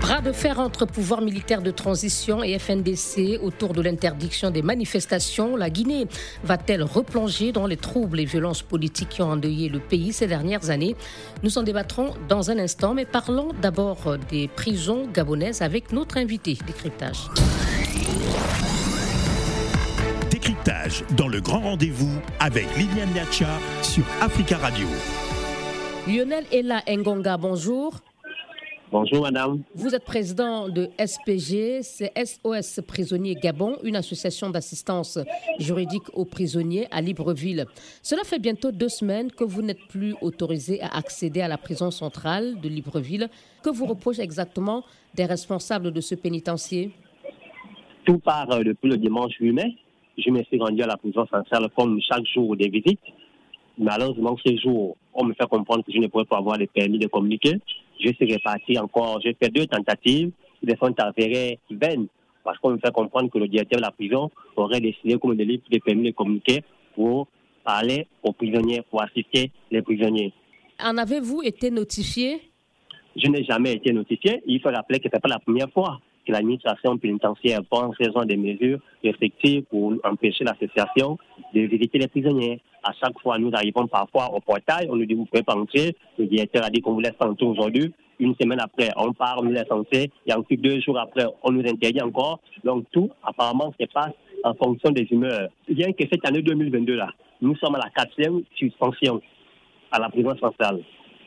Bras de fer entre pouvoir militaire de transition et FNDC autour de l'interdiction des manifestations. La Guinée va-t-elle replonger dans les troubles et violences politiques qui ont endeuillé le pays ces dernières années? Nous en débattrons dans un instant, mais parlons d'abord des prisons gabonaises avec notre invité. Décryptage. Décryptage dans le grand rendez-vous avec Liliane Niacha sur Africa Radio. Lionel Ella Ngonga, bonjour. Bonjour madame. Vous êtes président de SPG, c'est SOS Prisonniers Gabon, une association d'assistance juridique aux prisonniers à Libreville. Cela fait bientôt deux semaines que vous n'êtes plus autorisé à accéder à la prison centrale de Libreville. Que vous reproche exactement des responsables de ce pénitencier? Tout part euh, depuis le dimanche 8 mai. Je me suis rendu à la prison centrale comme chaque jour des visites. Malheureusement, ce jour, on me fait comprendre que je ne pourrais pas avoir le permis de communiquer. Je suis reparti encore. J'ai fait deux tentatives qui sont avérées vaines parce qu'on me fait comprendre que le directeur de la prison aurait décidé comme des livres de permis de communiquer pour parler aux prisonniers, pour assister les prisonniers. En avez-vous été notifié? Je n'ai jamais été notifié. Il faut rappeler que ce n'est pas la première fois que l'administration pénitentiaire prend en raison des mesures effectives pour empêcher l'association de visiter les prisonniers. À chaque fois, nous arrivons parfois au portail, on nous dit vous pouvez entrer. Le directeur a dit qu'on vous laisse entrer aujourd'hui. Une semaine après, on part, on nous laisse entrer. Et ensuite, deux jours après, on nous interdit encore. Donc tout, apparemment, se passe en fonction des humeurs. Bien que cette année 2022 là, nous sommes à la quatrième suspension à la prison centrale.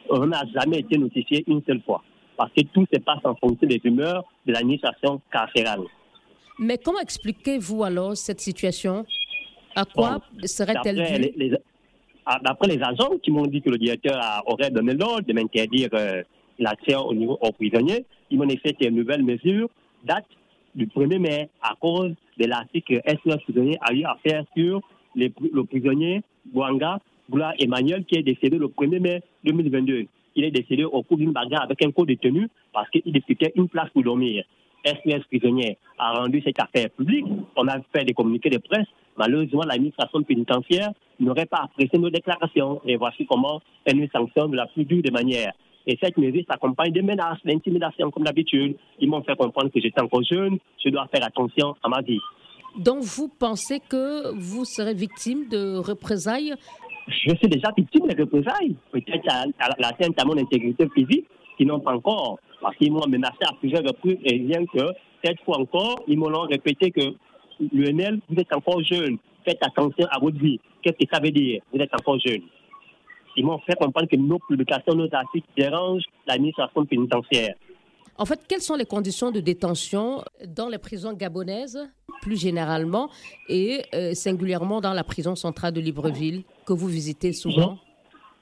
On n'a jamais été notifié une seule fois parce que tout se passe en fonction des humeurs de l'administration carcérale. Mais comment expliquez-vous alors cette situation? À quoi serait-elle due? ah, D'après les agents qui m'ont dit que le directeur aurait donné l'ordre de m'interdire euh, l'accès au niveau aux prisonniers, ils m'ont fait une nouvelle mesure date du 1er mai à cause de l'article SOS prisonnier a eu à faire sur le prisonnier Bouanga Boula Emmanuel qui est décédé le 1er mai 2022 il est décédé au cours d'une bagarre avec un co-détenu parce qu'il disputait une place pour dormir. SPS prisonnier a rendu cette affaire publique. On a fait des communiqués de presse. Malheureusement, l'administration pénitentiaire n'aurait pas apprécié nos déclarations. Et voici comment elle nous sanctionne de la plus dure des manières. Et cette mesure s'accompagne de menaces, d'intimidation comme d'habitude. Ils m'ont fait comprendre que j'étais encore jeune, je dois faire attention à ma vie. Donc vous pensez que vous serez victime de représailles? Je suis déjà victime de représailles, peut-être à, l'atteinte à mon intégrité physique, qui n'ont pas encore, parce qu'ils m'ont menacé à plusieurs reprises, et bien que cette fois encore, ils m'ont répété que Lionel, vous êtes encore jeune, faites attention à votre vie. Qu'est-ce que ça veut dire? Vous êtes encore jeune. Ils m'ont fait comprendre que nos publications, nos articles dérangent l'administration pénitentiaire. En fait, quelles sont les conditions de détention dans les prisons gabonaises, plus généralement, et euh, singulièrement dans la prison centrale de Libreville, que vous visitez souvent?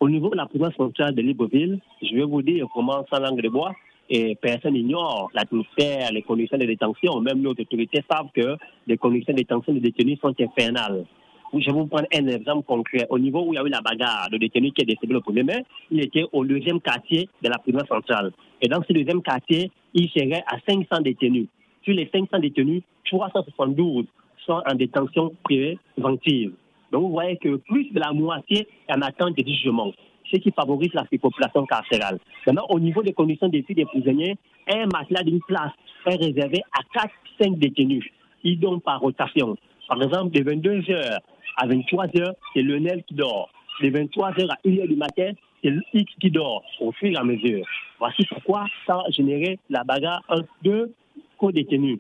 Au niveau de la prison centrale de Libreville, je vais vous dire comment, sans langue de bois, et personne n'ignore l'atmosphère, les conditions de détention. Même nos autorités savent que les conditions de détention des détenus sont infernales. Je vais vous prendre un exemple concret. Au niveau où il y a eu la bagarre, le détenu qui est décédé le 1er mai, il était au deuxième quartier de la prison centrale. Et dans ce deuxième quartier, il serait à 500 détenus. Sur les 500 détenus, 372 sont en détention préventive. Donc vous voyez que plus de la moitié est en attente de jugement, ce qui favorise la surpopulation carcérale. Maintenant, au niveau des conditions de des prisonniers, un matelas d'une place est réservé à 4-5 détenus. Ils donnent par rotation. Par exemple, de 22 h à 23 h c'est le NEL qui dort. De 23 h à 1 h du matin, c'est le X qui dort au fur et à mesure. Voici pourquoi ça a généré la bagarre entre deux co-détenus.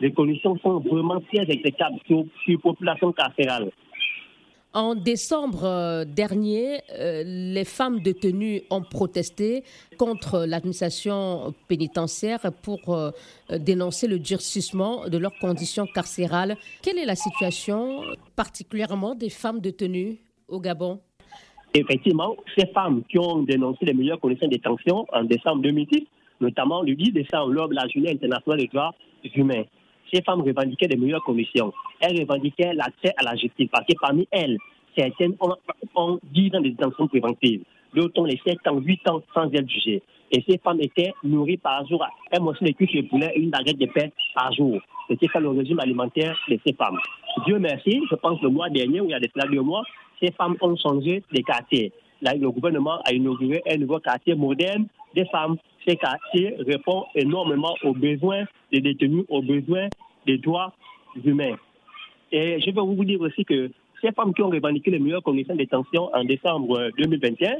Les conditions sont vraiment très exécrables sur la population carcérale. En décembre euh, dernier, euh, les femmes détenues ont protesté contre l'administration pénitentiaire pour euh, dénoncer le durcissement de leurs conditions carcérales. Quelle est la situation particulièrement des femmes détenues au Gabon? Effectivement, ces femmes qui ont dénoncé les meilleures conditions de détention en décembre 2010, notamment le 10 décembre lors de la journée internationale des droits humains, ces femmes revendiquaient des meilleures conditions. Elles revendiquaient l'accès à la justice parce que parmi elles, certaines ont, ont 10 ans de détention préventive. d'autres ont les 7 ans, 8 ans sans être jugées. Et ces femmes étaient nourries par jour, elles mangeaient des cuisses de poulet et une baguette de pain par jour. C'était ça le régime alimentaire de ces femmes. Dieu merci, je pense le mois dernier, où il y a des deux mois, ces femmes ont changé de quartier. Là, le gouvernement a inauguré un nouveau quartier moderne des femmes. Ces quartiers répondent énormément aux besoins des détenus, aux besoins des droits humains. Et je vais vous dire aussi que ces femmes qui ont revendiqué les meilleures conditions de détention en décembre 2021,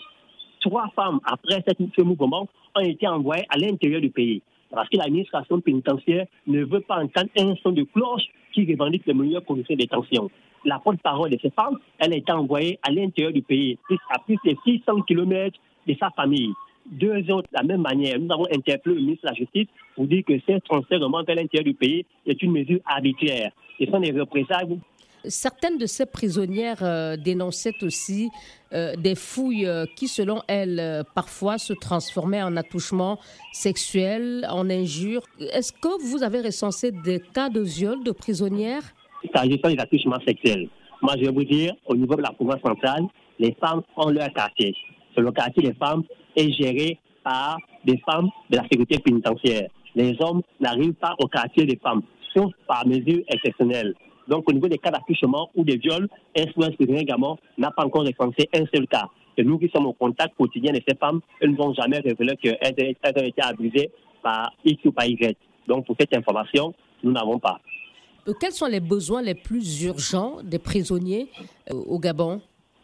trois femmes, après ce mouvement, ont été envoyées à l'intérieur du pays. Parce que l'administration pénitentiaire ne veut pas entendre un son de cloche qui revendique les meilleures conditions de détention. La porte-parole de ces femmes, elle a été envoyée à l'intérieur du pays, à plus de 600 km de sa famille. Deux autres, de la même manière, nous avons interpellé le ministre de la Justice pour dire que ces transferts vers l'intérieur du pays est une mesure arbitraire. Ce sont des représailles Certaines de ces prisonnières euh, dénonçaient aussi euh, des fouilles euh, qui, selon elles, parfois se transformaient en attouchements sexuels, en injures. Est-ce que vous avez recensé des cas de viol de prisonnières? S'agissant des attouchements sexuels, moi je vais vous dire, au niveau de la province centrale, les femmes ont leur quartier. Le quartier des femmes est géré par des femmes de la sécurité pénitentiaire. Les hommes n'arrivent pas au quartier des femmes, sauf par mesure exceptionnelle. Donc, au niveau des cas d'accouchement ou des viols, SOS également n'a pas encore recensé un seul cas. Et nous qui sommes au contact quotidien de ces femmes, elles ne vont jamais révéler qu'elles ont été abusées par X ou par Y. Donc, pour cette information, nous n'avons pas. Euh, quels sont les besoins les plus urgents des prisonniers euh, au Gabon?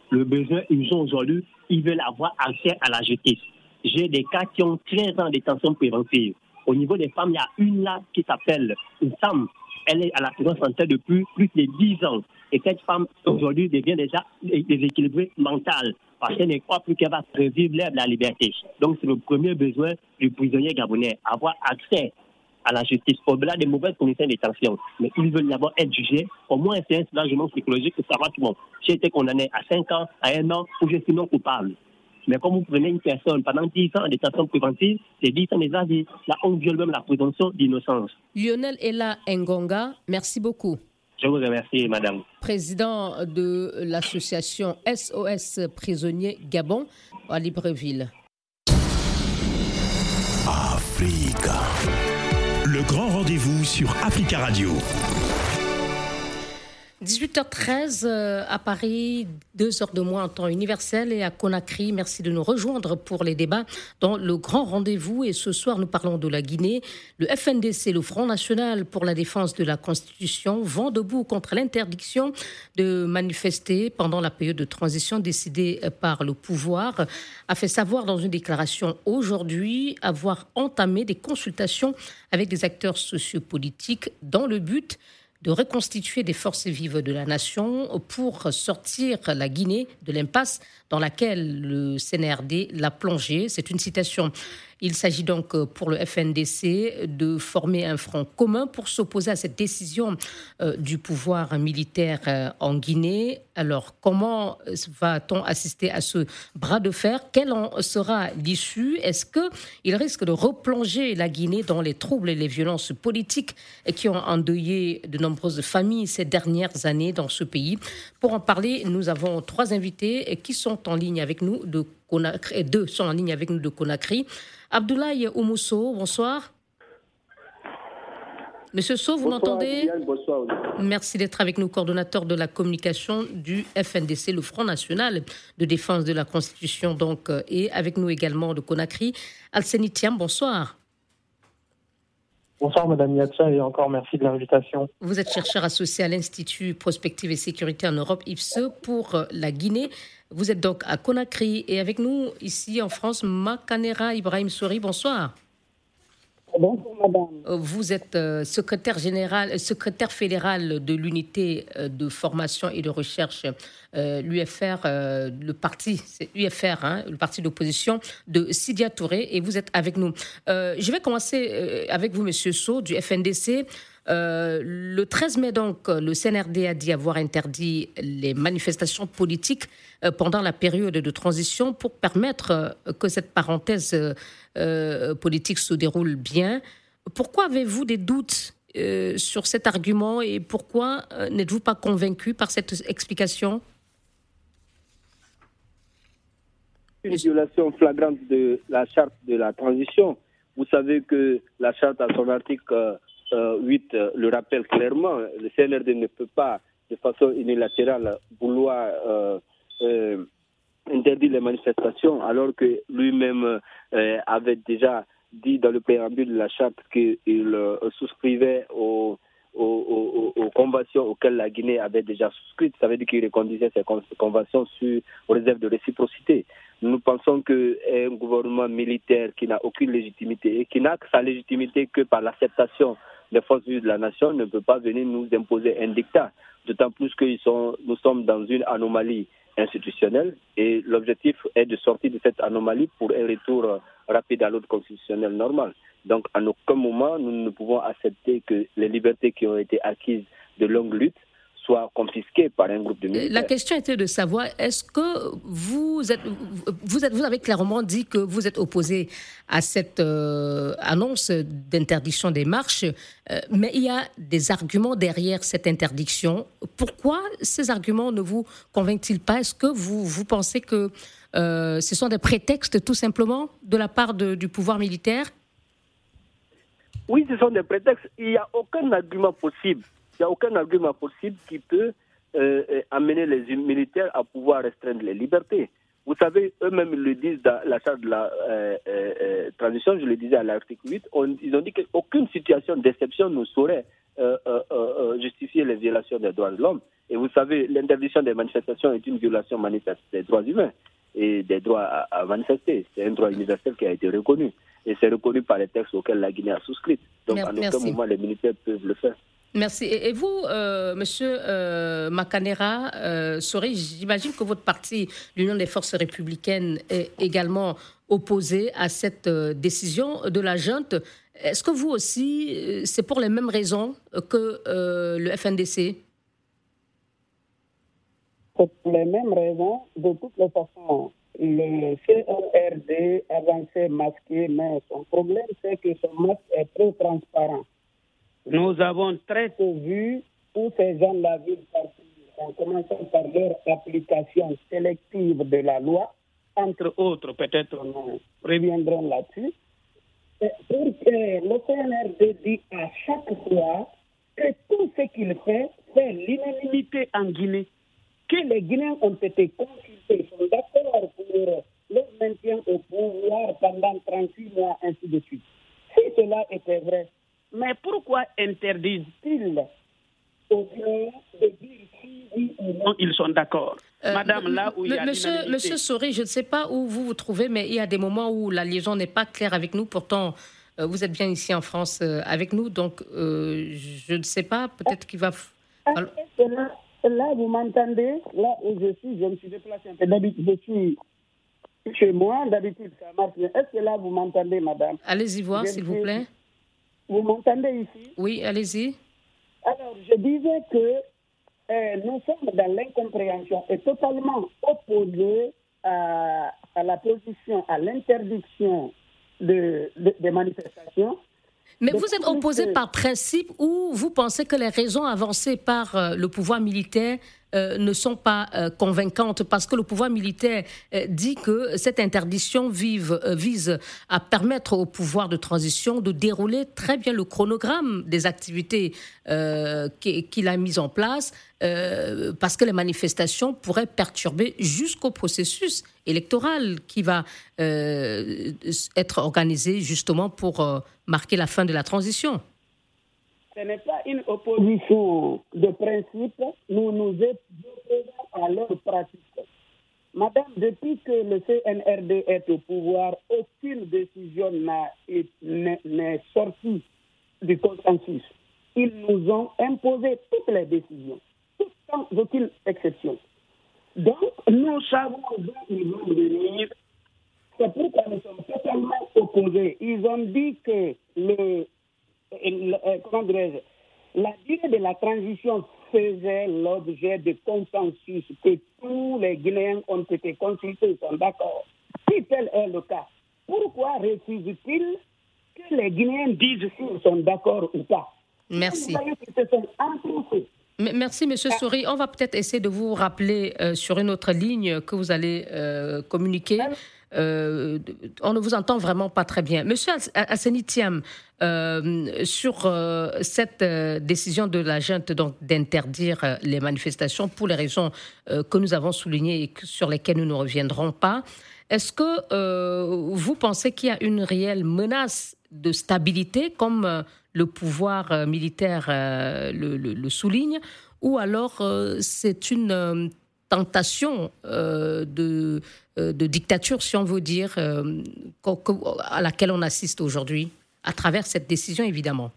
Le besoin urgent aujourd'hui, ils veulent avoir accès à la justice. J'ai des cas qui ont 13 ans de détention préventive. Au niveau des femmes, il y a une là qui s'appelle une femme elle est à la prison santé depuis plus de 10 ans. Et cette femme, aujourd'hui, devient déjà déséquilibrée mentale parce qu'elle ne croit plus qu'elle va revivre l'air de la liberté. Donc, c'est le premier besoin du prisonnier gabonais, avoir accès à la justice, au-delà des mauvaises conditions de détention. Mais ils veulent d'abord être jugés. Au moins, c'est un soulagement psychologique de savoir que bon, j'ai été condamné à 5 ans, à 1 an, ou je suis non coupable. Mais quand vous prenez une personne pendant 10 ans en détention préventive, c'est 10 ans déjà dit. Là, on viole même la présomption d'innocence. Lionel Ella Ngonga, merci beaucoup. Je vous remercie, madame. Président de l'association SOS Prisonniers Gabon à Libreville. Africa. Le grand rendez-vous sur Africa Radio. 18h13 euh, à Paris, deux heures de moins en temps universel et à Conakry. Merci de nous rejoindre pour les débats dans le grand rendez-vous. Et ce soir, nous parlons de la Guinée. Le FNDC, le Front National pour la défense de la Constitution, vent debout contre l'interdiction de manifester pendant la période de transition décidée par le pouvoir, a fait savoir dans une déclaration aujourd'hui avoir entamé des consultations avec des acteurs sociopolitiques dans le but de reconstituer des forces vives de la nation pour sortir la Guinée de l'impasse dans laquelle le CNRD l'a plongée. C'est une citation il s'agit donc euh, pour le FNDC de former un front commun pour s'opposer à cette décision euh, du pouvoir militaire euh, en Guinée. Alors, comment va-t-on assister à ce bras de fer? Quelle en sera l'issue? Est-ce qu'il risque de replonger la Guinée dans les troubles et les violences politiques qui ont endeuillé de nombreuses familles ces dernières années dans ce pays? Pour en parler, nous avons trois invités qui sont en ligne avec nous de Conakry, et deux sont en ligne avec nous de Conakry. Abdoulaye Oumousso, bonsoir. Monsieur So, vous m'entendez? Bonsoir. Merci d'être avec nous, coordonnateur de la communication du FNDC, le Front National de défense de la Constitution, donc, euh, et avec nous également de Conakry. Alseni Thiam, bonsoir. Bonsoir Madame Yatcha et encore merci de l'invitation. Vous êtes chercheur associé à l'Institut Prospective et Sécurité en Europe, IFSE, pour euh, la Guinée. Vous êtes donc à Conakry et avec nous ici en France, Makanera Ibrahim Souri. Bonsoir. Bonjour, madame. Euh, vous êtes euh, secrétaire général, secrétaire fédéral de l'unité euh, de formation et de recherche, l'UFR, le parti, c'est UFR, hein, le parti d'opposition de Sidia Touré, et vous êtes avec nous. je vais commencer avec vous, Monsieur So, du FNDC. Euh, le 13 mai, donc, le CNRD a dit avoir interdit les manifestations politiques euh, pendant la période de transition pour permettre euh, que cette parenthèse politique se déroule bien. Pourquoi avez-vous des doutes sur cet argument et pourquoi n'êtes-vous pas convaincu par cette explication? Une violation flagrante de la charte de la transition. Vous savez que la charte, son article 8, euh, euh, le rappelle clairement. Le CNRD ne peut pas, de façon unilatérale, vouloir euh, interdire les manifestations, alors que lui-même avait déjà dit dans le préambule de la charte qu'il souscrivait aux conventions auxquelles la Guinée avait déjà souscrit. Ça veut dire qu'il reconduisait ces conventions sur, aux réserves de réciprocité. Nous pensons qu'un gouvernement militaire qui n'a aucune légitimité et qui n'a sa légitimité que par l'acceptation des forces de la nation ne peut pas venir nous imposer un dictat. D'autant plus que nous sommes dans une anomalie institutionnelle et l'objectif est de sortir de cette anomalie pour un retour rapide à l'ordre constitutionnel normal. Donc, à aucun moment, nous ne pouvons accepter que les libertés qui ont été acquises de longue lutte soient confisquées par un groupe de militaires. La question était de savoir est-ce que vous êtes, vous êtes, vous avez clairement dit que vous êtes opposé à cette euh, annonce d'interdiction des marches, euh, mais il y a des arguments derrière cette interdiction. Pourquoi ces arguments ne vous convainquent-ils pas? Est-ce que vous, vous pensez que euh, ce sont des prétextes tout simplement de la part du pouvoir militaire? Oui, ce sont des prétextes. Il n'y a aucun argument possible. Il n'y a aucun argument possible qui peut euh, euh, amener les militaires à pouvoir restreindre les libertés. Vous savez, eux-mêmes le disent dans la charte de la euh, transition, je le disais à l'article 8, ils ont dit qu'aucune situation d'exception ne saurait justifier les violations des droits de l'homme. Et vous savez, l'interdiction des manifestations est une violation manifeste des droits humains et des droits à manifester. C'est un droit universel qui a été reconnu et c'est reconnu par les textes auxquels la Guinée a souscrit. Donc, à aucun moment, les militaires peuvent le faire. Merci. Et vous, euh, Monsieur euh, Macanera, euh, j'imagine que votre parti, l'Union des forces républicaines, est également opposé à cette euh, décision de la junte. Est-ce que vous aussi, c'est pour les mêmes raisons que le FNDC Pour les mêmes raisons, de toutes les façons le CORD avancé masqué, mais son problème, c'est que son masque est trop transparent. Nous avons très tôt vu où ces gens-là vivent partout, en commençant par leur application sélective de la loi, entre autres, peut-être nous reviendrons là-dessus, pour que le CNRD dit à chaque fois que tout ce qu'il fait fait l'unanimité en Guinée. Que les Guinéens ont été consultés, sont d'accord pour le maintien au pouvoir pendant 38 mois, ainsi de suite. Si cela était vrai, mais pourquoi interdisent-ils aux Guinéens de dire si oui ou non ils sont d'accord? Euh, Madame, là où il y a Monsieur, monsieur Souris, je ne sais pas où vous vous trouvez, mais il y a des moments où la liaison n'est pas claire avec nous. Pourtant, euh, vous êtes bien ici en France euh, avec nous, donc je ne sais pas, peut-être qu'il va... Là, vous m'entendez? Là où je suis, je me suis déplacé un peu. D'habitude, je suis chez moi. D'habitude, ça marche Est-ce que là, vous m'entendez, madame? Allez-y voir, s'il vous plaît. Vous m'entendez ici? Oui, allez-y. Alors, je disais que euh, nous sommes dans l'incompréhension et totalement opposés à, à la position, à l'interdiction de, des manifestations mais vous êtes opposé par principe ou vous pensez que les raisons avancées par euh, le pouvoir militaire ne sont pas euh, convaincantes parce que le pouvoir militaire dit que cette interdiction vise à permettre au pouvoir de transition de dérouler très bien le chronogramme des activités qu'il a mis en place parce que les manifestations pourraient perturber jusqu'au processus électoral qui va être organisé justement pour marquer la fin de la transition. Ce n'est pas une opposition de principe, nous nous opposons à leur pratique. Madame, depuis que le CNRD est au pouvoir, aucune décision n'est sortie du consensus. Ils nous ont imposé toutes les décisions, sans aucune exception. Donc, nous savons d'où ils vont venir c'est pourquoi nous sommes totalement opposés. Ils ont dit que le, comment la durée de la transition faisait l'objet de consensus, que tous les Guinéens ont été consultés, sont d'accord. Si tel est le cas, pourquoi refusent-ils que les Guinéens disent s'ils sont d'accord ou pas? Merci. Merci, Monsieur Souris. On va peut-être essayer de vous rappeler sur une autre ligne que vous allez communiquer. Euh, on ne vous entend vraiment pas très bien. Monsieur Assenitiam, euh, sur euh, cette décision de la junte d'interdire les manifestations pour les raisons que nous avons soulignées et sur lesquelles nous ne reviendrons pas, est-ce que vous pensez qu'il y a une réelle menace de stabilité, comme le pouvoir militaire le, souligne, ou alors c'est une tentation de dictature, si on veut dire, euh, à laquelle on assiste aujourd'hui, à travers cette décision, évidemment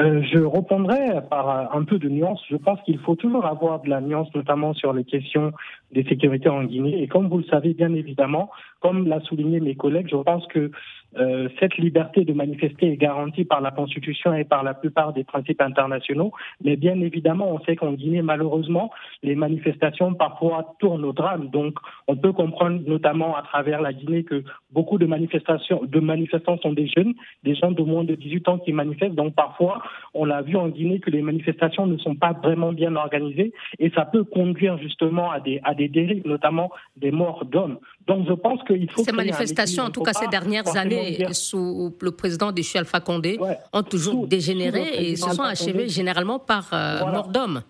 euh, je répondrai par un peu de nuance. Je pense qu'il faut toujours avoir de la nuance, notamment sur les questions des sécurités en Guinée. Et comme vous le savez, bien évidemment, comme l'a souligné mes collègues, je pense que euh, cette liberté de manifester est garantie par la Constitution et par la plupart des principes internationaux. Mais bien évidemment, on sait qu'en Guinée, malheureusement, les manifestations parfois tournent au drame. Donc, on peut comprendre notamment à travers la Guinée que beaucoup de manifestations, de manifestants sont des jeunes, des gens de moins de 18 ans qui manifestent. Donc, parfois, on l'a vu en Guinée que les manifestations ne sont pas vraiment bien organisées et ça peut conduire justement à des dérives, notamment des morts d'hommes. Donc, je pense qu'il faut. Ces manifestations, en tout cas ces dernières années, sous le président de Alpha Condé ont toujours dégénéré et se sont achevés généralement par euh, mort d'homme.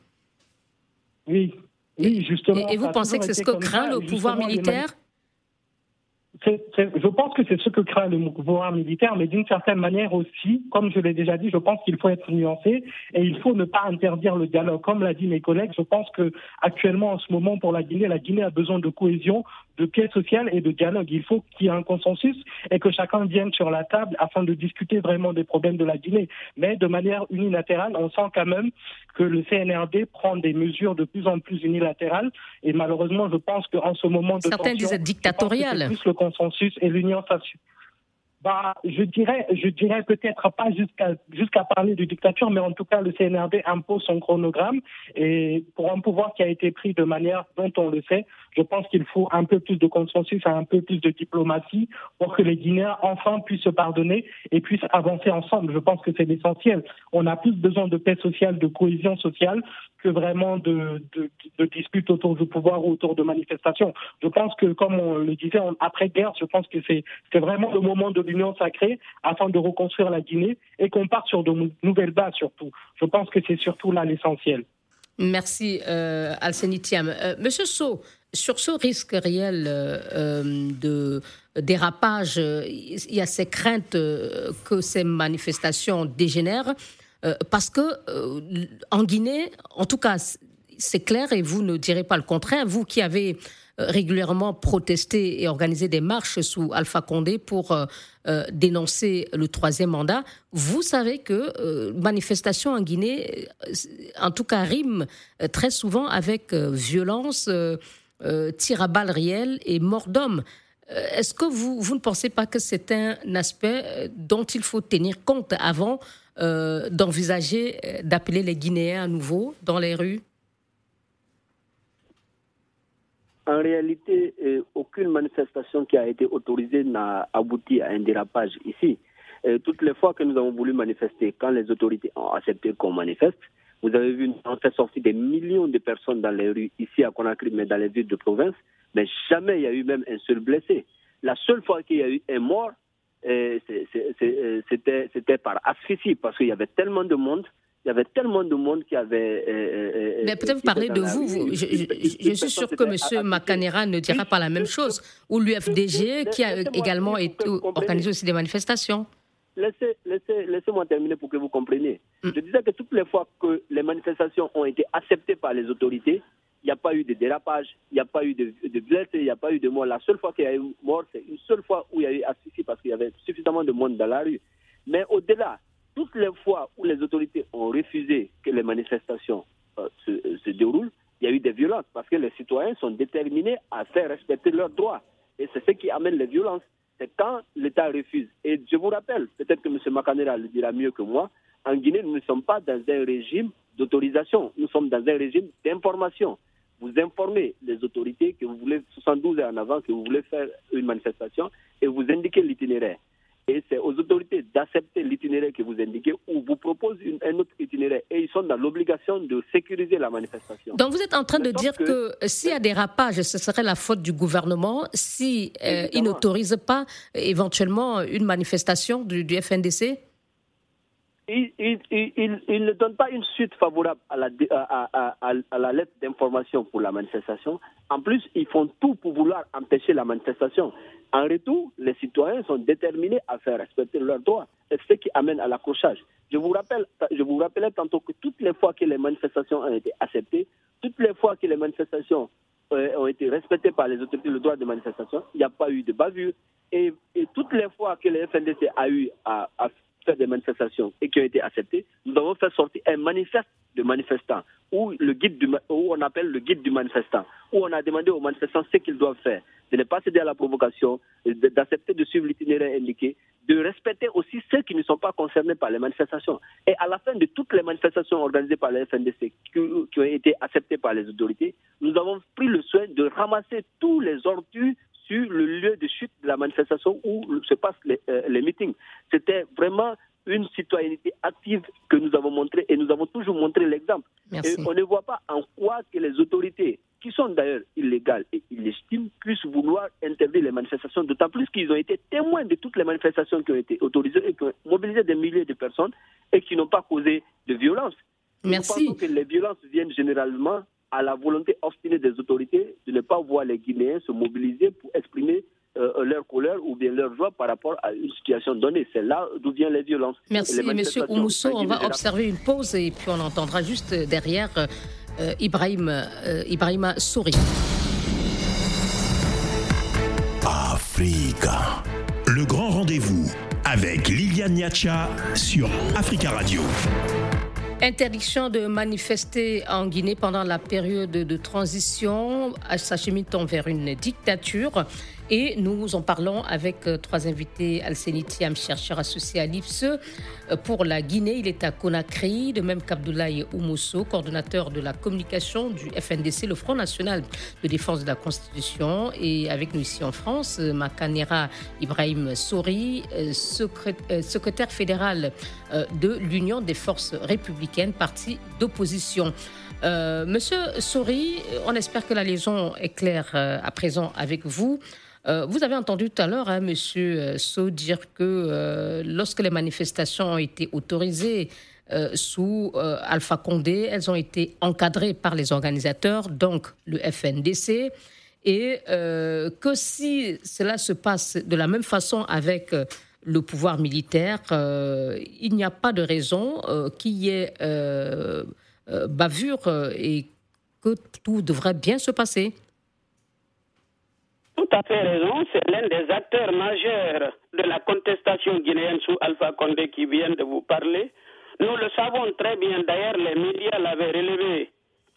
Oui, oui, justement. Et, vous pensez que c'est ce que craint le pouvoir je pense que c'est ce que craint le pouvoir militaire, mais d'une certaine manière aussi, comme je l'ai déjà dit, je pense qu'il faut être nuancé et il faut ne pas interdire le dialogue. Comme l'a dit mes collègues, je pense que actuellement, en ce moment, pour la Guinée, la Guinée a besoin de cohésion, de paix sociale et de dialogue. Il faut qu'il y ait un consensus et que chacun vienne sur la table afin de discuter vraiment des problèmes de la Guinée. Mais de manière unilatérale, on sent quand même que le CNRD prend des mesures de plus en plus unilatérales et malheureusement, je pense qu'en ce moment de Certains disent dictatorial consensus et l'union s'assure. Bah, je dirais, je dirais peut-être pas jusqu'à jusqu'à parler de dictature, mais en tout cas, le CNRD impose son chronogramme et pour un pouvoir qui a été pris de manière dont on le sait, je pense qu'il faut un peu plus de consensus, un peu plus de diplomatie pour que les Guinéens enfin puissent se pardonner et puissent avancer ensemble. Je pense que c'est l'essentiel. On a plus besoin de paix sociale, de cohésion sociale que vraiment de, de, disputes autour du pouvoir ou autour de manifestations. Je pense que, comme on le disait après-guerre, je pense que c'est vraiment le moment de l'union sacrée afin de reconstruire la Guinée et qu'on parte sur de nouvelles bases surtout. Je pense que c'est surtout là l'essentiel. Merci, euh. Euh, Monsieur So, sur ce risque réel euh, euh, de dérapage, il y a ces craintes que ces manifestations dégénèrent. Euh, parce que euh, en Guinée, en tout cas, c'est clair et vous ne direz pas le contraire, vous qui avez euh, régulièrement protesté et organisé des marches sous Alpha Condé pour dénoncer le troisième mandat. Vous savez que manifestation en Guinée, en tout cas, rime très souvent avec violence, tir à balles réelles et mort d'hommes. Est-ce que vous, vous ne pensez pas que c'est un aspect dont il faut tenir compte avant euh, d'envisager euh, d'appeler les Guinéens à nouveau dans les rues? En réalité, euh, aucune manifestation qui a été autorisée n'a abouti à un dérapage ici. toutes les fois que nous avons voulu manifester, quand les autorités ont accepté qu'on manifeste, vous avez vu, on fait sortir des millions de personnes dans les rues ici à Conakry, mais dans les villes de province, mais jamais il y a eu même un seul blessé. La seule fois qu'il y a eu un mort, euh, c'était par asphyxie parce qu'il y avait tellement de monde il y avait tellement de monde qui avait. Euh, euh, Mais peut-être vous parlez de vous. Je, suis sûr que M. Macanera ne dira pas la même chose. Ou l'UFDG, qui a également été, organisé aussi des manifestations. Laissez, laissez, laissez-moi terminer pour que vous compreniez. Mm. Je disais que toutes les fois que les manifestations ont été acceptées par les autorités, il n'y a pas eu de dérapage, il n'y a pas eu de, de blessés, il n'y a pas eu de mort. La seule fois qu'il y a eu mort, c'est une seule fois où il y a eu asphyxie parce qu'il y avait suffisamment de monde dans la rue. Mais au-delà, toutes les fois où les autorités ont refusé que les manifestations euh, se, se, déroulent, il y a eu des violences parce que les citoyens sont déterminés à faire respecter leurs droits. Et c'est ce qui amène les violences. C'est quand l'État refuse. Et je vous rappelle, peut-être que M. Macanera le dira mieux que moi, en Guinée, nous ne sommes pas dans un régime d'autorisation, nous sommes dans un régime d'information vous informez les autorités que vous voulez 72 heures en avant, que vous voulez faire une manifestation et vous indiquez l'itinéraire. Et c'est aux autorités d'accepter l'itinéraire que vous indiquez ou vous propose un autre itinéraire. Et ils sont dans l'obligation de sécuriser la manifestation. Donc vous êtes en train de dire que, s'il y a des rapages, ce serait la faute du gouvernement si euh, il n'autorise pas éventuellement une manifestation du, du FNDC il, ne donne pas une suite favorable à la, lettre d'information pour la manifestation. En plus, ils font tout pour vouloir empêcher la manifestation. En retour, les citoyens sont déterminés à faire respecter leurs droits. Ce qui amène à l'accrochage. Je vous rappelle, je vous rappelais tantôt que toutes les fois que les manifestations ont été acceptées, toutes les fois que les manifestations euh, ont été respectées par les autorités, le droit de manifestation, il n'y a pas eu de bavure. Et, toutes les fois que le FNDC a eu à, à faire des manifestations et qui ont été acceptées, nous avons fait sortir un manifeste de manifestants, ou le guide où on appelle le guide du manifestant, où on a demandé aux manifestants ce qu'ils doivent faire, de ne pas céder à la provocation, d'accepter de suivre l'itinéraire indiqué, de respecter aussi ceux qui ne sont pas concernés par les manifestations. Et à la fin de toutes les manifestations organisées par la FNDC qui, ont été acceptées par les autorités, nous avons pris le soin de ramasser tous les ordures sur le lieu de chute de la manifestation où se passent les, euh, les meetings. C'était vraiment une citoyenneté active que nous avons montré et nous avons toujours montré l'exemple. Et on ne voit pas en quoi que les autorités, qui sont d'ailleurs illégales et illégitimes, puissent vouloir interdire les manifestations, d'autant plus qu'ils ont été témoins de toutes les manifestations qui ont été autorisées et qui ont mobilisé des milliers de personnes et qui n'ont pas causé de violence. Merci. Nous pensons que les violences viennent généralement à la volonté obstinée des autorités de ne pas voir les Guinéens se mobiliser pour exprimer euh, leur colère ou bien leur joie par rapport à une situation donnée. C'est là d'où viennent les violences. Merci, Monsieur Oumousso. On va observer une pause et puis on entendra juste derrière euh, Ibrahim, euh, Ibrahima Souri. Africa. Le grand rendez-vous avec Liliane Niacha sur Africa Radio. Interdiction de manifester en Guinée pendant la période de transition, s'achemine-t-on vers une dictature et nous en parlons avec euh, trois invités. Alceni Thiam, chercheur associé à l'IFSE. Euh, pour la Guinée, il est à Conakry, de même qu'Abdoulaye Oumosso, coordonnateur de la communication du FNDC, le Front National de Défense de la Constitution. Et avec nous ici en France, euh, Makanera Ibrahim Souri, secrétaire fédéral de l'Union des forces républicaines, parti d'opposition. Monsieur Souri, on espère que la liaison est claire à présent avec vous. Euh, vous avez entendu tout à l'heure, hein, Monsieur euh, So, dire que euh, lorsque les manifestations ont été autorisées sous Alpha Condé, elles ont été encadrées par les organisateurs, donc le FNDC, et que si cela se passe de la même façon avec le pouvoir militaire, il n'y a pas de raison qu'il y ait bavure et que tout devrait bien se passer tout à fait raison. C'est l'un des acteurs majeurs de la contestation guinéenne sous Alpha Condé qui vient de vous parler. Nous le savons très bien. D'ailleurs, les médias l'avaient relevé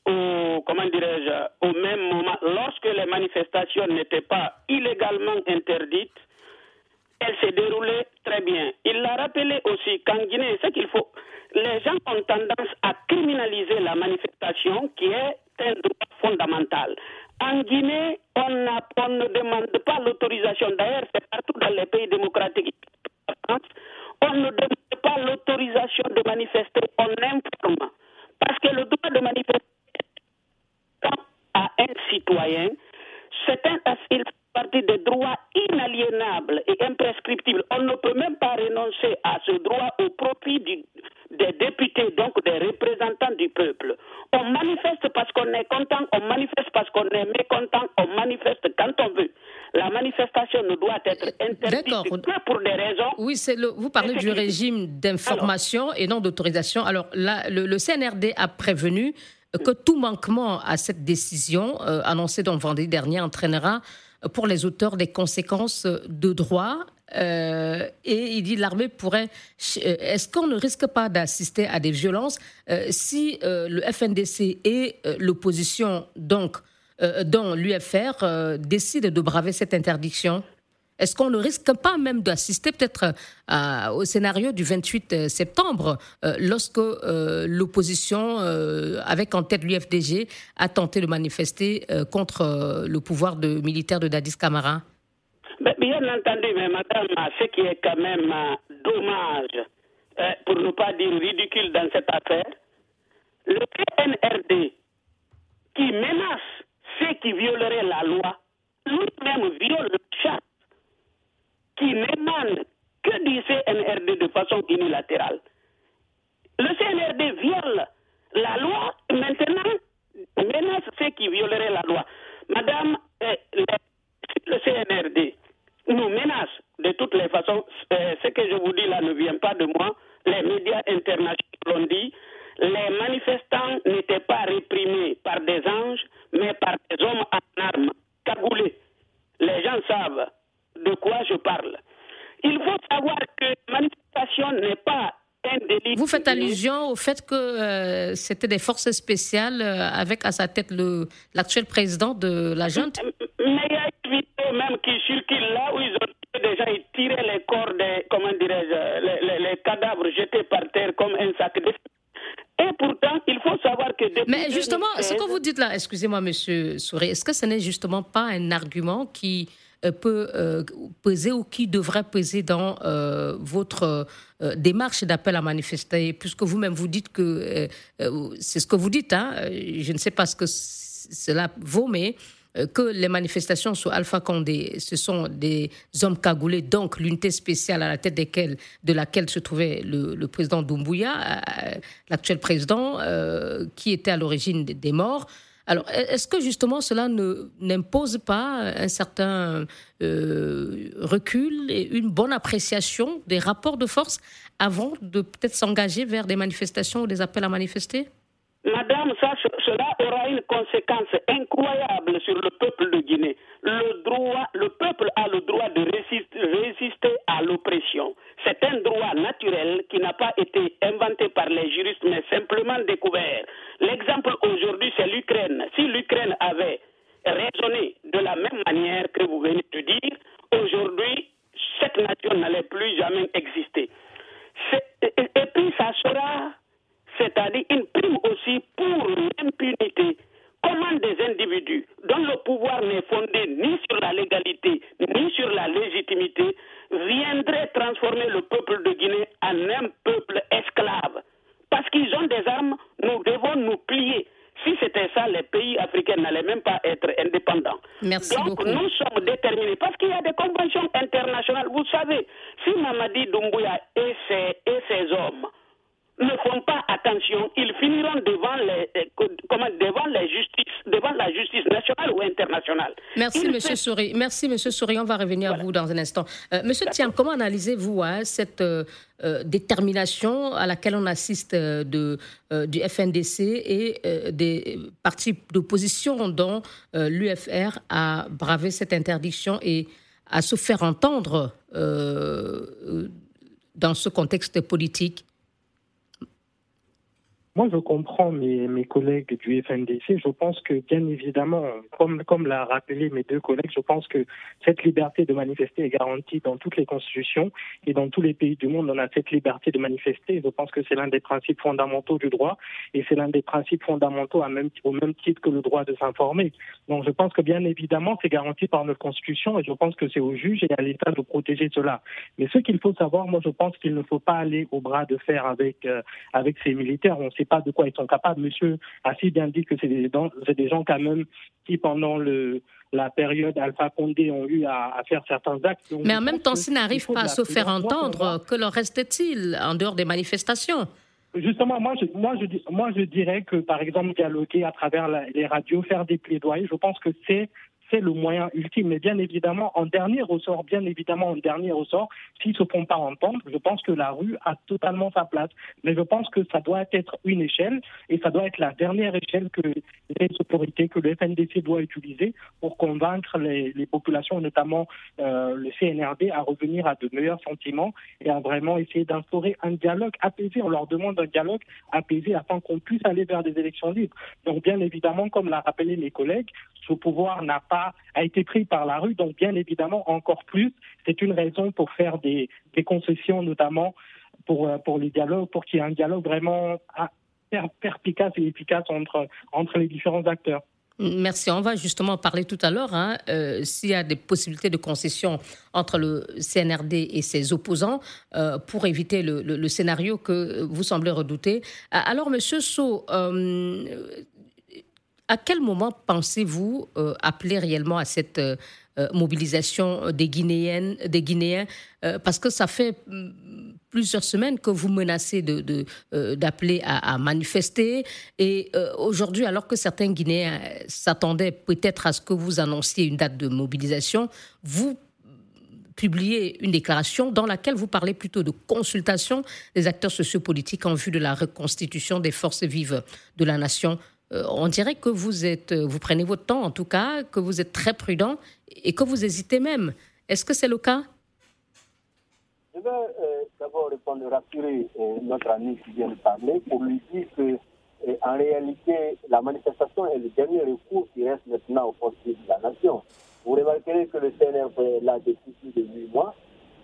au, comment dirais-je, au même moment, lorsque les manifestations n'étaient pas illégalement interdites, elles se déroulaient très bien. Il l'a rappelé aussi qu'en Guinée, ce qu'il faut, les gens ont tendance à criminaliser la manifestation qui est un droit fondamental. En Guinée, on, ne demande pas l'autorisation. D'ailleurs, c'est partout dans les pays démocratiques. On ne demande pas l'autorisation de manifester, on informe. Parce que le droit de manifester à un citoyen, c'est un, partie des droits inaliénables et imprescriptibles. On ne peut même pas renoncer à ce droit au profit du, des députés, donc des représentants du peuple. On manifeste parce qu'on est content, on manifeste parce qu'on est mécontent, on manifeste quand on veut. La manifestation ne doit être interdite que pour des raisons. Oui, c'est le, vous parlez du régime d'information et non d'autorisation. Alors là, le, CNRD a prévenu que tout manquement à cette décision, euh, annoncée donc vendredi dernier, entraînera pour les auteurs des conséquences de droit euh, et il dit l'armée pourrait. Euh, est-ce qu'on ne risque pas d'assister à des violences euh, si le FNDC et l'opposition, donc, dont l'UFR, décident de braver cette interdiction? Est-ce qu'on ne risque pas même d'assister peut-être au scénario du 28 septembre, lorsque l'opposition, avec en tête l'UFDG, a tenté de manifester contre le pouvoir militaire de Dadis Camara? Bien entendu, mais madame, ce qui est quand même euh, dommage, euh, pour ne pas dire ridicule dans cette affaire, le PNRD qui menace ceux qui violeraient la loi, lui-même viole le chat qui n'émane que du CNRD de façon unilatérale? Le CNRD viole la loi, maintenant menace ceux qui violeraient la loi. Madame, euh, le CNRD nous menace de toutes les façons. Euh, ce que je vous dis là ne vient pas de moi. Les médias internationaux l'ont dit. Les manifestants n'étaient pas réprimés par des anges, mais par des hommes en armes, cagoulés. Les gens savent de quoi je parle. Il faut savoir que la manifestation n'est pas un délit. Vous faites allusion au fait que euh, c'était des forces spéciales euh, avec à sa tête l'actuel président de la junte Mais il y a une vidéo même qui circule là où ils ont déjà tiré les corps des, comment dirais-je, les, cadavres jetés par terre comme un sac de et pourtant, il faut savoir que Mais justement, ce que vous dites là, excusez-moi, monsieur Souré, est-ce que ce n'est justement pas un argument qui euh, peut euh, peser ou qui devrait peser dans euh, votre démarche d'appel à manifester, puisque vous-même vous dites que c'est ce que vous dites, hein, je ne sais pas ce que cela vaut, mais que les manifestations sur Alpha Condé, ce sont des hommes cagoulés, donc l'unité spéciale à la tête de laquelle se trouvait le, président Doumbouya, l'actuel président, qui était à l'origine des morts. Alors, est-ce que justement cela n'impose pas un certain euh, recul et une bonne appréciation des rapports de force avant de peut-être s'engager vers des manifestations ou des appels à manifester? Madame, ça, cela aura une conséquence incroyable sur le peuple de Guinée. Le, peuple a le droit de résister à l'oppression. C'est un droit naturel qui n'a pas été inventé par les juristes, mais simplement découvert. L'exemple aujourd'hui, c'est l'Ukraine. Si l'Ukraine avait raisonné de la même manière que vous venez de dire, aujourd'hui, cette nation n'allait plus jamais exister. Et puis, ça sera c'est-à-dire une prime aussi pour l'impunité. Comment des individus dont le pouvoir n'est fondé ni sur la légalité ni sur la légitimité viendraient transformer le peuple de Guinée en un peuple esclave Parce qu'ils ont des armes, nous devons nous plier. Si c'était ça, les pays africains n'allaient même pas être indépendants. Merci Donc nous sommes déterminés parce qu'il y a des conventions internationales. Vous savez, si Mamadi Doumbouya et ses, et ses hommes ne font pas ils finiront devant les, euh, comment, devant les justices, devant la justice nationale ou internationale. Merci, Monsieur Souris. Merci, Monsieur Souris. On va revenir à vous dans un instant. Euh, Monsieur Thiam, comment analysez-vous hein, cette euh, détermination à laquelle on assiste de, du FNDC et des partis d'opposition dont l'UFR a bravé cette interdiction et à se faire entendre dans ce contexte politique? Moi, je comprends mes, mes collègues du FNDC. Je pense que, bien évidemment, comme, comme l'a rappelé mes deux collègues, je pense que cette liberté de manifester est garantie dans toutes les constitutions et dans tous les pays du monde. On a cette liberté de manifester. Je pense que c'est l'un des principes fondamentaux du droit et c'est l'un des principes fondamentaux à même, au même titre que le droit de s'informer. Donc, je pense que, bien évidemment, c'est garanti par notre constitution et je pense que c'est au juge et à l'État de protéger cela. Mais ce qu'il faut savoir, moi, je pense qu'il ne faut pas aller au bras de fer avec, euh, avec ces militaires. Pas de quoi ils sont capables. Monsieur a si bien dit que c'est des, des, gens quand même qui, pendant le, la période Alpha Condé, ont eu à, faire certains actes. Mais en même temps, s'ils n'arrivent pas à se faire entendre, que leur reste-t-il en dehors des manifestations? Justement, moi je, moi, je, moi, je dirais que, par exemple, dialoguer à travers les radios, faire des plaidoyers, je pense que c'est c'est le moyen ultime. Mais bien évidemment, en dernier ressort, bien évidemment, en dernier ressort, s'ils ne se font pas entendre, je pense que la rue a totalement sa place. Mais je pense que ça doit être une échelle et ça doit être la dernière échelle que les autorités, que le FNDC doit utiliser pour convaincre les, populations, notamment euh, le CNRD, à revenir à de meilleurs sentiments et à vraiment essayer d'instaurer un dialogue apaisé. On leur demande un dialogue apaisé afin qu'on puisse aller vers des élections libres. Donc, bien évidemment, comme l'a rappelé mes collègues, ce pouvoir n'a pas a été pris par la rue. Donc, bien évidemment, encore plus, c'est une raison pour faire des, concessions, notamment pour, euh, pour les dialogues, pour qu'il y ait un dialogue vraiment perspicace et efficace entre, entre les différents acteurs. Merci. On va justement parler tout à l'heure hein, euh, s'il y a des possibilités de concession entre le CNRD et ses opposants euh, pour éviter le, scénario que vous semblez redouter. Alors, Monsieur So, euh, à quel moment pensez-vous appeler réellement à cette mobilisation des Guinéennes, des Guinéens Parce que ça fait plusieurs semaines que vous menacez euh, d'appeler à, manifester. Et euh, aujourd'hui, alors que certains Guinéens s'attendaient peut-être à ce que vous annonciez une date de mobilisation, vous publiez une déclaration dans laquelle vous parlez plutôt de consultation des acteurs sociopolitiques en vue de la reconstitution des forces vives de la nation. Euh, on dirait que vous êtes, vous prenez votre temps en tout cas, que vous êtes très prudent et que vous hésitez même. Est-ce que c'est le cas? Je vais euh, d'abord répondre, rassurer euh, notre ami qui vient de parler pour lui dire que euh, en réalité, la manifestation est le dernier recours qui reste maintenant au poste de la nation. Vous remarquerez que le CNRP est là depuis plus de huit mois.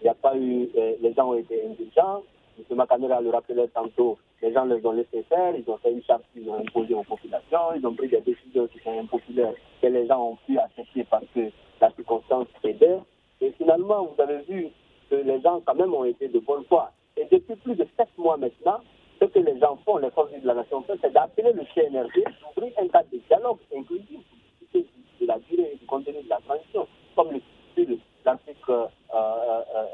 Il n'y a pas eu, les gens ont été indigents. M. Makamera le rappelait tantôt, les gens les ont laissé faire, ils ont fait une charte qu'ils ont imposée aux populations, ils ont pris des décisions qui sont impopulaires que les gens ont pu accepter parce que la circonstance aidait. Et finalement, vous avez vu les gens quand même ont été de bonne foi. Et depuis plus de sept mois maintenant, ce que les gens font, les forces de la nation c'est d'appeler le CNRD d'ouvrir un cadre de dialogue inclusif de la durée et du contenu de la transition, comme le stipule l'article euh, euh,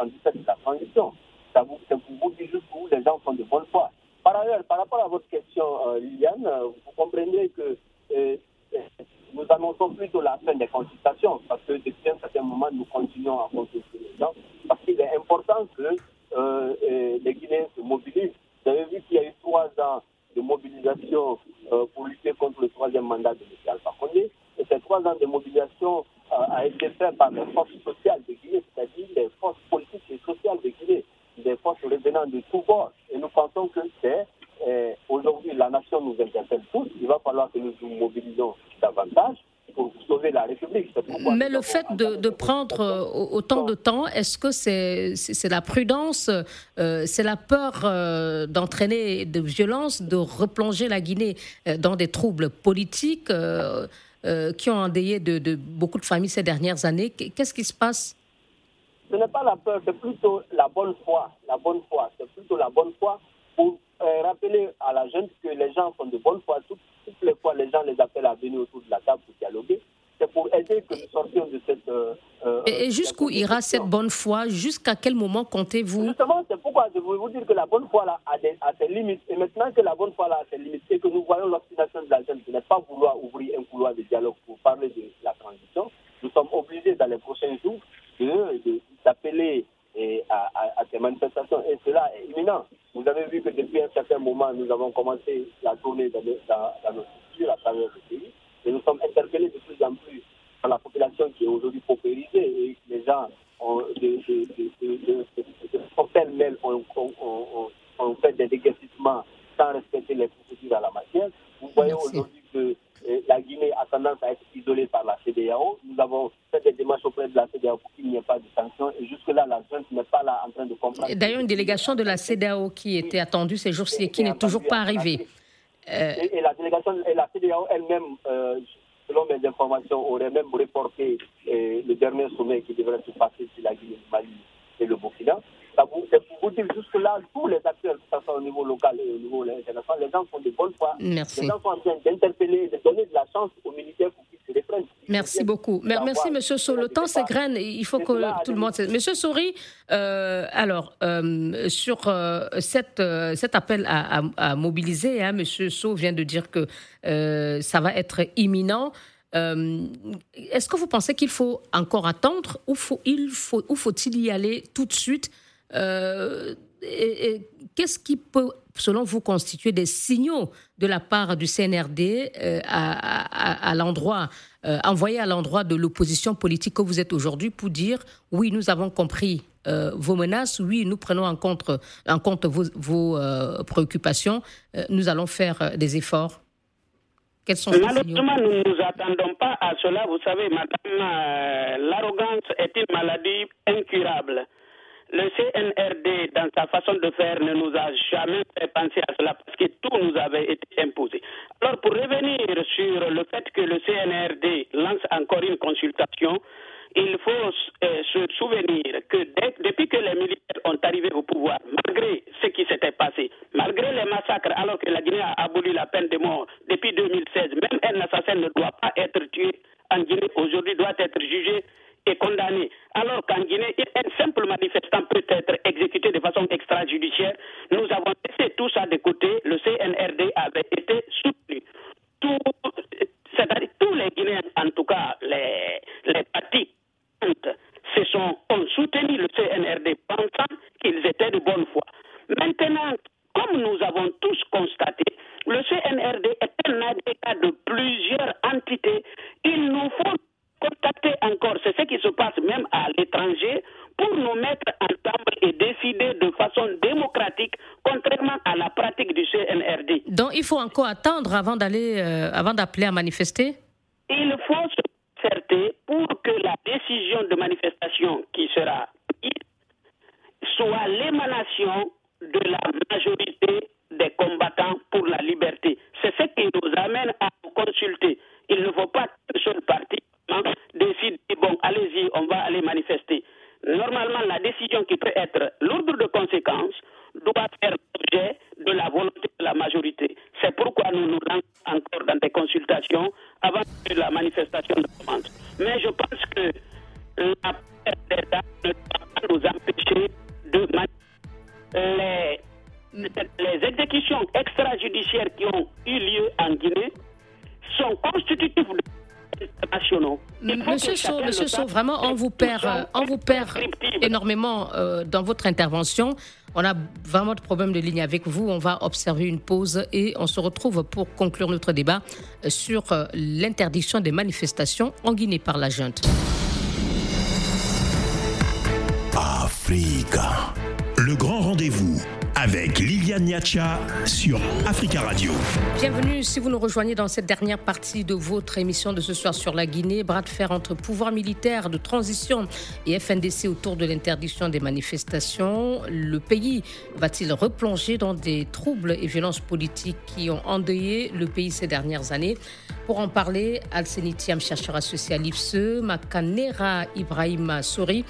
euh, de la transition. Pour vous dire jusqu'où les gens sont de bonne foi. Par ailleurs, par rapport à votre question, Liliane, vous comprendrez que nous annonçons plutôt la fin des consultations, parce que depuis un certain moment, nous continuons à consulter les gens il est important que euh, les Guinéens se mobilisent. Vous avez vu qu'il y a eu trois ans de mobilisation euh, pour lutter contre le troisième mandat de M. Alpha Condé. Et ces trois ans de mobilisation euh, a été fait par les forces sociales de Guinée, c'est-à-dire les forces politiques et sociales de Guinée, des forces revenant de tous bords. Et nous pensons que c'est aujourd'hui la nation nous interpelle tous. Il va falloir que nous nous mobilisons davantage pour sauver la République. Mais le fait de, prendre euh, autant de temps, est-ce que c'est la prudence, euh, c'est la peur euh, d'entraîner de violence, de replonger la Guinée dans des troubles politiques qui ont endayé de, beaucoup de familles ces dernières années? Qu'est-ce qui se passe? Ce n'est pas la peur, c'est plutôt la bonne foi. La bonne foi, c'est plutôt la bonne foi pour rappeler à la jeune que les gens sont de bonne foi. Toutes, les fois, les gens les appellent à venir autour de la table pour dialoguer. C'est pour aider que nous sortions de cette. Euh, euh, et, jusqu'où ira cette bonne foi? Jusqu'à quel moment comptez-vous? Justement, c'est pourquoi je voulais vous dire que la bonne foi là, a, ses limites. Et maintenant que la bonne foi là, a ses limites et que nous voyons l'obstination de la jeune qui n'est pas vouloir ouvrir un couloir de dialogue pour parler de la transition, nous sommes obligés dans les prochains jours d'appeler à, ces manifestations. Et cela est imminent. Vous avez vu que depuis un certain moment, nous avons commencé la tournée dans, dans, nos structures à travers le pays. Et nous sommes interpellés de plus en plus par la population qui est aujourd'hui paupérisée et les gens ont, de, mail ont, fait des déguerpissements sans respecter les procédures à la matière. Vous voyez aujourd'hui que la Guinée a tendance à être isolée par la CDAO. Nous avons fait des démarches auprès de la CDAO pour qu'il n'y ait pas de sanctions. Et jusque-là, la jeune n'est pas là en train de comprendre. D'ailleurs, une délégation de la CDAO qui était attendue ces jours-ci et qui n'est toujours pas arrivée. Euh, et, la délégation, et la CDAO elle-même, euh, selon mes informations, aurait même reporté euh, le dernier sommet qui devrait se passer sur la Guinée, Mali et le Burkina. C'est pour vous dire jusque-là, tous les acteurs, que ce soit au niveau local et au niveau international, les gens font de bonne foi. Merci. Les gens sont en train d'interpeller, de donner de la chance aux militaires pour qu'ils se reprennent. Merci beaucoup. Merci, Monsieur Sori. Le temps s'égrène. Il faut que tout le monde. Monsieur Sori, euh, alors, euh, sur euh, cette, cet appel à, mobiliser, hein, Monsieur vient de dire que ça va être imminent. Est-ce que vous pensez qu'il faut encore attendre ou faut, il faut, ou faut-il y aller tout de suite? Et, qu'est-ce qui peut, selon vous, constituer des signaux de la part du CNRD euh, à, l'endroit, euh, à l'endroit de l'opposition politique que vous êtes aujourd'hui pour dire oui, nous avons compris vos menaces, oui, nous prenons en compte, vos, vos préoccupations, nous allons faire des efforts quels sont Malheureusement, nous ne nous attendons pas à cela. Vous savez, madame, l'arrogance est une maladie incurable. Le CNRD, dans sa façon de faire, ne nous a jamais fait penser à cela parce que tout nous avait été imposé. Alors, pour revenir sur le fait que le CNRD lance encore une consultation, il faut euh, se souvenir que depuis que les militaires ont arrivé au pouvoir, malgré ce qui s'était passé, malgré les massacres, alors que la Guinée a aboli la peine de mort depuis 2016, même un assassin ne doit pas être tué en Guinée, aujourd'hui doit être jugé et condamné. Alors qu'en Guinée, un simple manifestant peut être exécuté de façon extrajudiciaire. Nous avons laissé tout ça de côté. Le CNRD avait été soutenu. tous les Guinéens, en tout cas les, les partis, se sont, ont soutenu le CNRD pensant qu'ils étaient de bonne foi. Maintenant, comme nous avons tous constaté, le CNRD est un agrégat de plusieurs entités. Il nous faut contacter encore, c'est ce qui se passe même à l'étranger, pour nous mettre ensemble et décider de façon démocratique, contrairement à la pratique du CNRD. Donc il faut encore attendre avant d'aller, euh, avant d'appeler à manifester? Il faut se concerter pour que la décision de manifestation qui sera prise soit l'émanation de la majorité des combattants pour la liberté. C'est ce qui nous amène à consulter. Il ne faut pas qu'une seule partie décide, bon, allez-y, on va aller manifester. Normalement, la décision qui peut être lourde de conséquences doit faire l'objet de la volonté de la majorité. C'est pourquoi nous nous lançons encore dans des consultations avant la manifestation ne commence. Mais je pense que la perte d'État ne doit pas nous empêcher de les, les exécutions extrajudiciaires qui ont eu lieu en Guinée sont constitutives de Monsieur Sceaux, Monsieur vraiment, on vous perd, euh, on vous perd énormément euh, dans votre intervention. On a vraiment de problèmes de ligne avec vous. On va observer une pause et on se retrouve pour conclure notre débat euh, sur l'interdiction des manifestations en Guinée par la junte. Africa. Le grand rendez-vous avec Liliane Niacha sur Africa Radio. Bienvenue si vous nous rejoignez dans cette dernière partie de votre émission de ce soir sur la Guinée. Bras de fer entre pouvoir militaire de transition et FNDC autour de l'interdiction des manifestations. Le pays va-t-il replonger dans des troubles et violences politiques qui ont endeuillé le pays ces dernières années? Pour en parler, Alcenitiam, chercheur associé à l'IFSE, Makanera Ibrahima Sori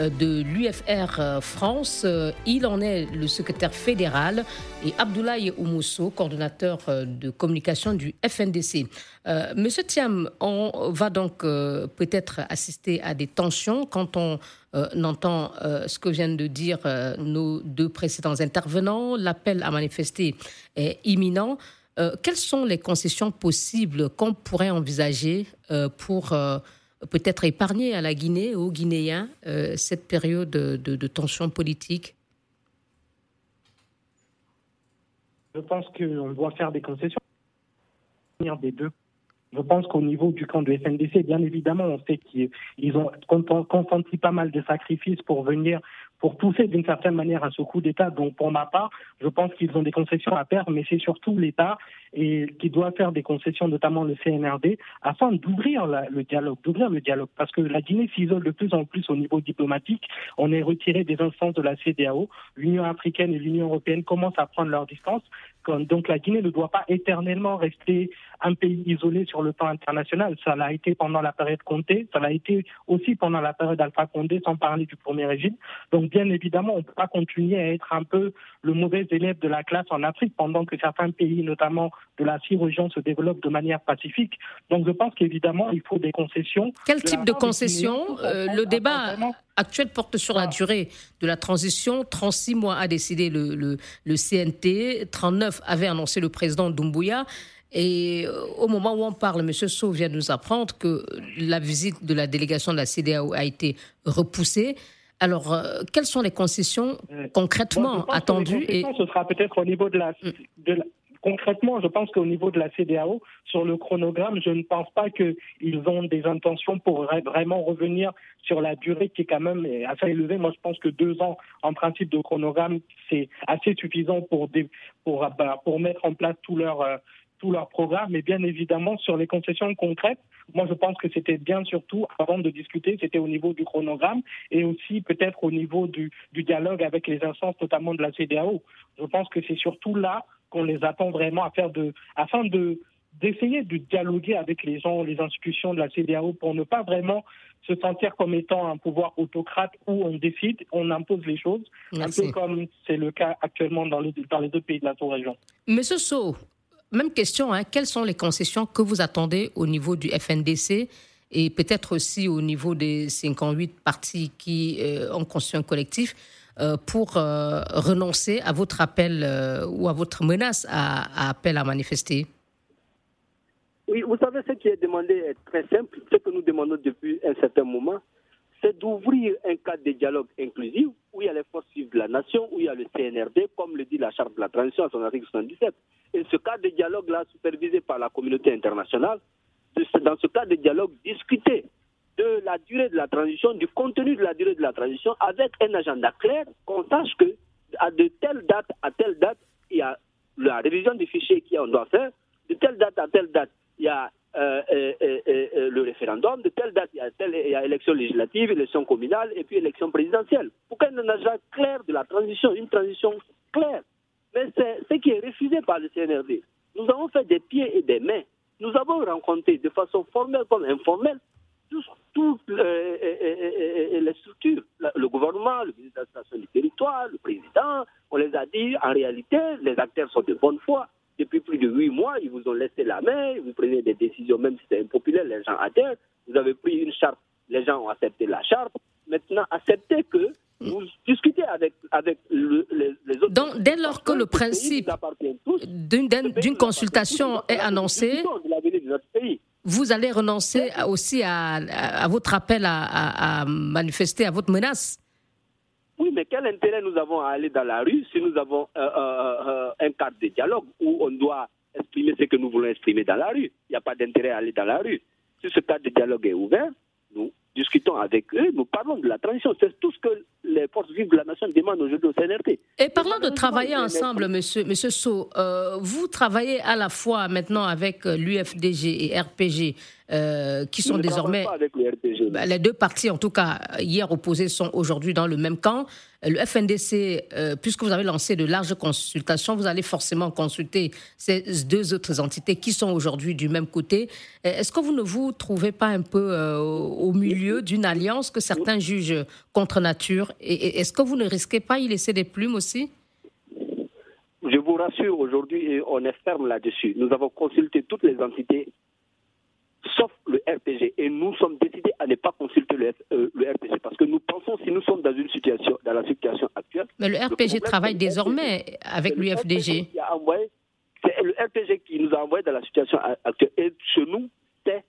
euh, de l'UFR euh, France. Euh, il en est le secrétaire fédéral et Abdoulaye Oumousso, coordonnateur de communication du FNDC. Monsieur Thiam, on va donc peut-être assister à des tensions quand on entend ce que viennent de dire nos deux précédents intervenants. L'appel à manifester est imminent. quelles sont les concessions possibles qu'on pourrait envisager pour peut-être épargner à la Guinée, aux Guinéens, euh, cette période de, de, tension politique Je pense qu'on doit faire des concessions des deux. Je pense qu'au niveau du camp de FNDC, bien évidemment, on sait qu'ils ont consenti pas mal de sacrifices pour venir pour pousser d'une certaine manière à ce coup d'État. Donc, pour ma part, je pense qu'ils ont des concessions à faire, mais c'est surtout l'État qui doit faire des concessions, notamment le CNRD, afin d'ouvrir le dialogue, d'ouvrir le dialogue, parce que la Guinée s'isole de plus en plus au niveau diplomatique. On est retiré des instances de la CDAO. L'Union africaine et l'Union européenne commencent à prendre leur distance. Donc, la Guinée ne doit pas éternellement rester un pays isolé sur le plan international. Ça l'a été pendant la période Comté, ça l'a été aussi pendant la période Alpha Condé, sans parler du premier régime. Donc, bien évidemment, on ne peut pas continuer à être un peu le mauvais élève de la classe en Afrique pendant que certains pays, notamment de la six-région, se développent de manière pacifique. Donc je pense qu'évidemment, il faut des concessions. Quel type de concessions euh, Le débat actuel porte sur la ah. durée de la transition. 36 mois a décidé le, le, le CNT, 39 avait annoncé le président Doumbouya. Et euh, au moment où on parle, M. Sow vient de nous apprendre que la visite de la délégation de la CDAO a été repoussée. Alors, euh, quelles sont les concessions concrètement attendues et... Ce sera peut-être au niveau de la, mm. Concrètement, je pense qu'au niveau de la CDAO, sur le chronogramme, je ne pense pas qu'ils ont des intentions pour vraiment revenir sur la durée qui est quand même assez élevée. Moi, je pense que deux ans en principe de chronogramme, c'est assez suffisant pour, pour, bah, pour mettre en place tout leur, euh, tout leur programme, mais bien évidemment sur les concessions concrètes, moi je pense que c'était bien surtout, avant de discuter, c'était au niveau du chronogramme et aussi peut-être au niveau du, du dialogue avec les instances, notamment de la CDAO. Je pense que c'est surtout là qu'on les attend vraiment à faire de, afin de d'essayer de dialoguer avec les gens, les institutions de la CDAO pour ne pas vraiment se sentir comme étant un pouvoir autocrate où on décide, on impose les choses, un peu comme c'est le cas actuellement dans les, dans les deux pays de la sous-région. Monsieur So, même question, hein, quelles sont les concessions que vous attendez au niveau du FNDC et peut-être aussi au niveau des 58 partis qui euh, ont construit un collectif? Pour euh, renoncer à votre appel ou à votre menace à appel à manifester oui, vous savez, ce qui est demandé est très simple. Ce que nous demandons depuis un certain moment, c'est d'ouvrir un cadre de dialogue inclusif où il y a les forces civiles de la nation, où il y a le CNRD, comme le dit la Charte de la transition à son article 77. Et ce cadre de dialogue-là, supervisé par la communauté internationale, dans ce cadre de dialogue, discuter de la durée de la transition, du contenu de la durée de la transition, avec un agenda clair, qu'on sache que à de telle date à telle date, il y a la révision des fichiers qu'on doit faire, de telle date à telle date, il y a euh, euh, euh, le référendum, de telle date, il y, a telle, il y a élection législative, élection communale et puis élection présidentielle. Pourquoi il y a un agenda clair de la transition, une transition claire Mais c'est ce qui est refusé par le CNRD. Nous avons fait des pieds et des mains. Nous avons rencontré de façon formelle comme informelle toutes les structures, le gouvernement, le ministre de l'administration du territoire, le président, on les a dit, en réalité, les acteurs sont de bonne foi depuis plus de huit mois, ils vous ont laissé la main, vous prenez des décisions, même si c'est impopulaire, les gens adhèrent. Vous avez pris une charte, les gens ont accepté la charte. Maintenant, acceptez que vous discutez avec, avec les, autres. Donc, dès lors que le principe d'une consultation est annoncé, vous allez renoncer aussi à, votre appel à manifester, à votre menace oui, mais quel intérêt nous avons à aller dans la rue si nous avons euh, euh, euh, un cadre de dialogue où on doit exprimer ce que nous voulons exprimer dans la rue? Il n'y a pas d'intérêt à aller dans la rue. Si ce cadre de dialogue est ouvert, nous discutons avec eux, nous parlons de la transition. C'est tout ce que les forces vives de la nation demandent aujourd'hui au CNRT. Et parlons de travailler ensemble, monsieur, monsieur So. vous travaillez à la fois maintenant avec l'UFDG et RPG. Euh, qui sont désormais bah, les deux partis, en tout cas hier opposés, sont aujourd'hui dans le même camp. Le FNDC, euh, puisque vous avez lancé de larges consultations, vous allez forcément consulter ces deux autres entités qui sont aujourd'hui du même côté. Euh, est-ce que vous ne vous trouvez pas un peu au milieu d'une alliance que certains jugent contre nature Et est-ce que vous ne risquez pas y laisser des plumes aussi? Je vous rassure, aujourd'hui, on est ferme là-dessus. Nous avons consulté toutes les entités sauf le RPG. Et nous sommes décidés à ne pas consulter le, euh, RPG parce que nous pensons si nous sommes dans une situation, dans la situation actuelle. Mais le RPG travaille désormais avec l'UFDG. C'est le RPG qui nous a envoyé dans la situation actuelle. Et chez nous, c'est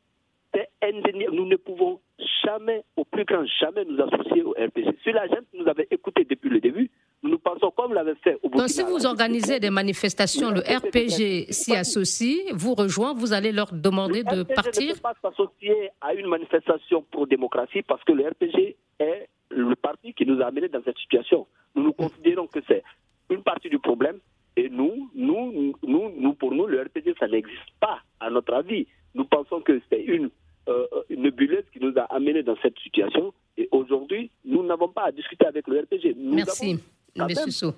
indéniable. Nous ne pouvons jamais, au plus grand jamais, nous associer au RPG. Si la gente nous avait écouté depuis le début, nous pensons comme l'avait fait au Donc, si vous organisez des manifestations, le RPG s'y associe, vous rejoint, vous allez leur demander de partir ne peut pas s'associer à une manifestation pour démocratie parce que le RPG est le parti qui nous a amenés dans cette situation. Nous nous considérons que c'est une partie du problème et nous, nous, nous, nous, pour nous, le RPG, ça n'existe pas, à notre avis. Nous pensons que c'est une nébuleuse qui nous a amenés dans cette situation. Et aujourd'hui, nous n'avons pas à discuter avec le RPG. Nous Merci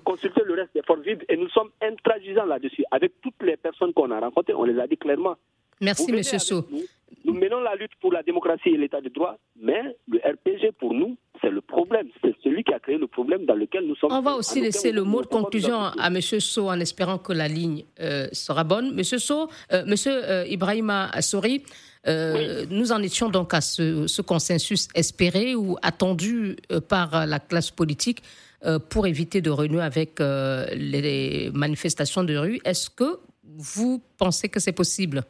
consulter le reste des forces vives et nous sommes intransigeants là-dessus. Avec toutes les personnes qu'on a rencontrées, on les a dit clairement. Merci, M. Sou. Nous, menons la lutte pour la démocratie et l'état de droit, mais le RPG, pour nous, c'est le problème. C'est celui qui a créé le problème dans lequel nous sommes. On va aussi laisser le mot de conclusion à M. So en espérant que la ligne euh, sera bonne. M. So, euh, M. Euh, Ibrahima Assori, nous en étions donc à ce, ce consensus espéré ou attendu par la classe politique. Euh, pour éviter de renouer avec euh, les manifestations de rue. Est-ce que vous pensez que c'est possible?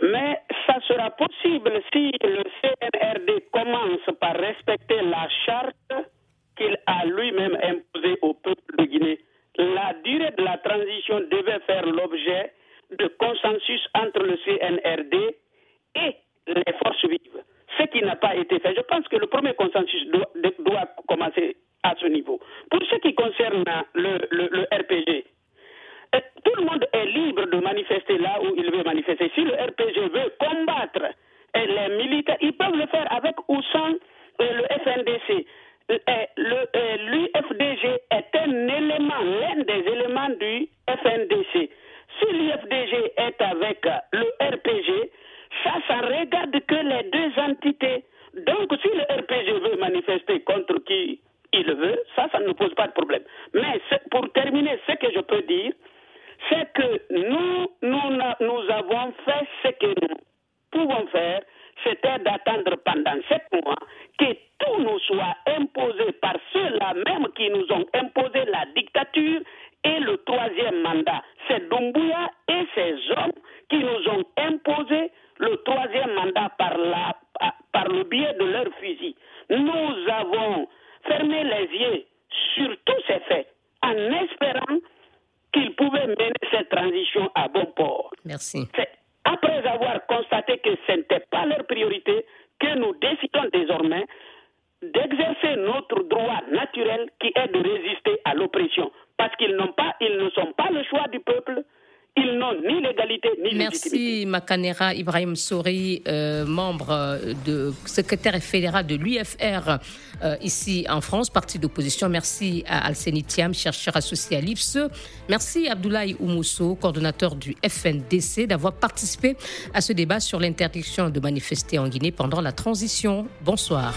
Mais ça sera possible si le CNRD commence par respecter la charte qu'il a lui-même imposée au peuple de Guinée. La durée de la transition devait faire l'objet de consensus entre le CNRD et les forces vives, ce qui n'a pas été fait. Je pense que le premier consensus doit, commencer à ce niveau. Pour ce qui concerne le, le, RPG, euh, tout tout le monde est libre de manifester là où il veut manifester. Si le RPG veut combattre les militaires, ils peuvent le faire avec ou sans le FNDC. L'UFDG est un élément, l'un des éléments du FNDC. Si l'UFDG est avec le RPG, ça, ça regarde que les deux entités. Donc, si le RPG veut manifester contre qui il veut, ça, ça ne pose pas de problème. Mais pour terminer, ce que je peux dire, c'est que nous, nous, nous avons fait ce que nous pouvons faire, c'était d'attendre pendant sept mois que tout nous soit imposé par ceux-là même qui nous ont imposé la dictature et le troisième mandat. C'est Dumbuya et ses hommes qui nous ont imposé le troisième mandat par, la, par le biais de leur fusil. Nous avons fermé les yeux sur tous ces faits en espérant qu'ils pouvaient mener cette transition à bon port. Merci. C'est après avoir constaté que ce n'était pas leur priorité que nous décidons désormais d'exercer notre droit naturel qui est de résister à l'oppression. Parce qu'ils n'ont pas, ils ne sont pas le choix du peuple, ils n'ont ni l'égalité ni Merci Makanera Ibrahim Souri, euh, membre euh, de secrétaire fédéral de l'UFR euh, ici en France, parti d'opposition. Merci à Alseni Thiam, chercheur associé à l'IFSE. Merci Abdoulaye Oumousso, coordonnateur du FNDC, d'avoir participé à ce débat sur l'interdiction de manifester en Guinée pendant la transition. Bonsoir.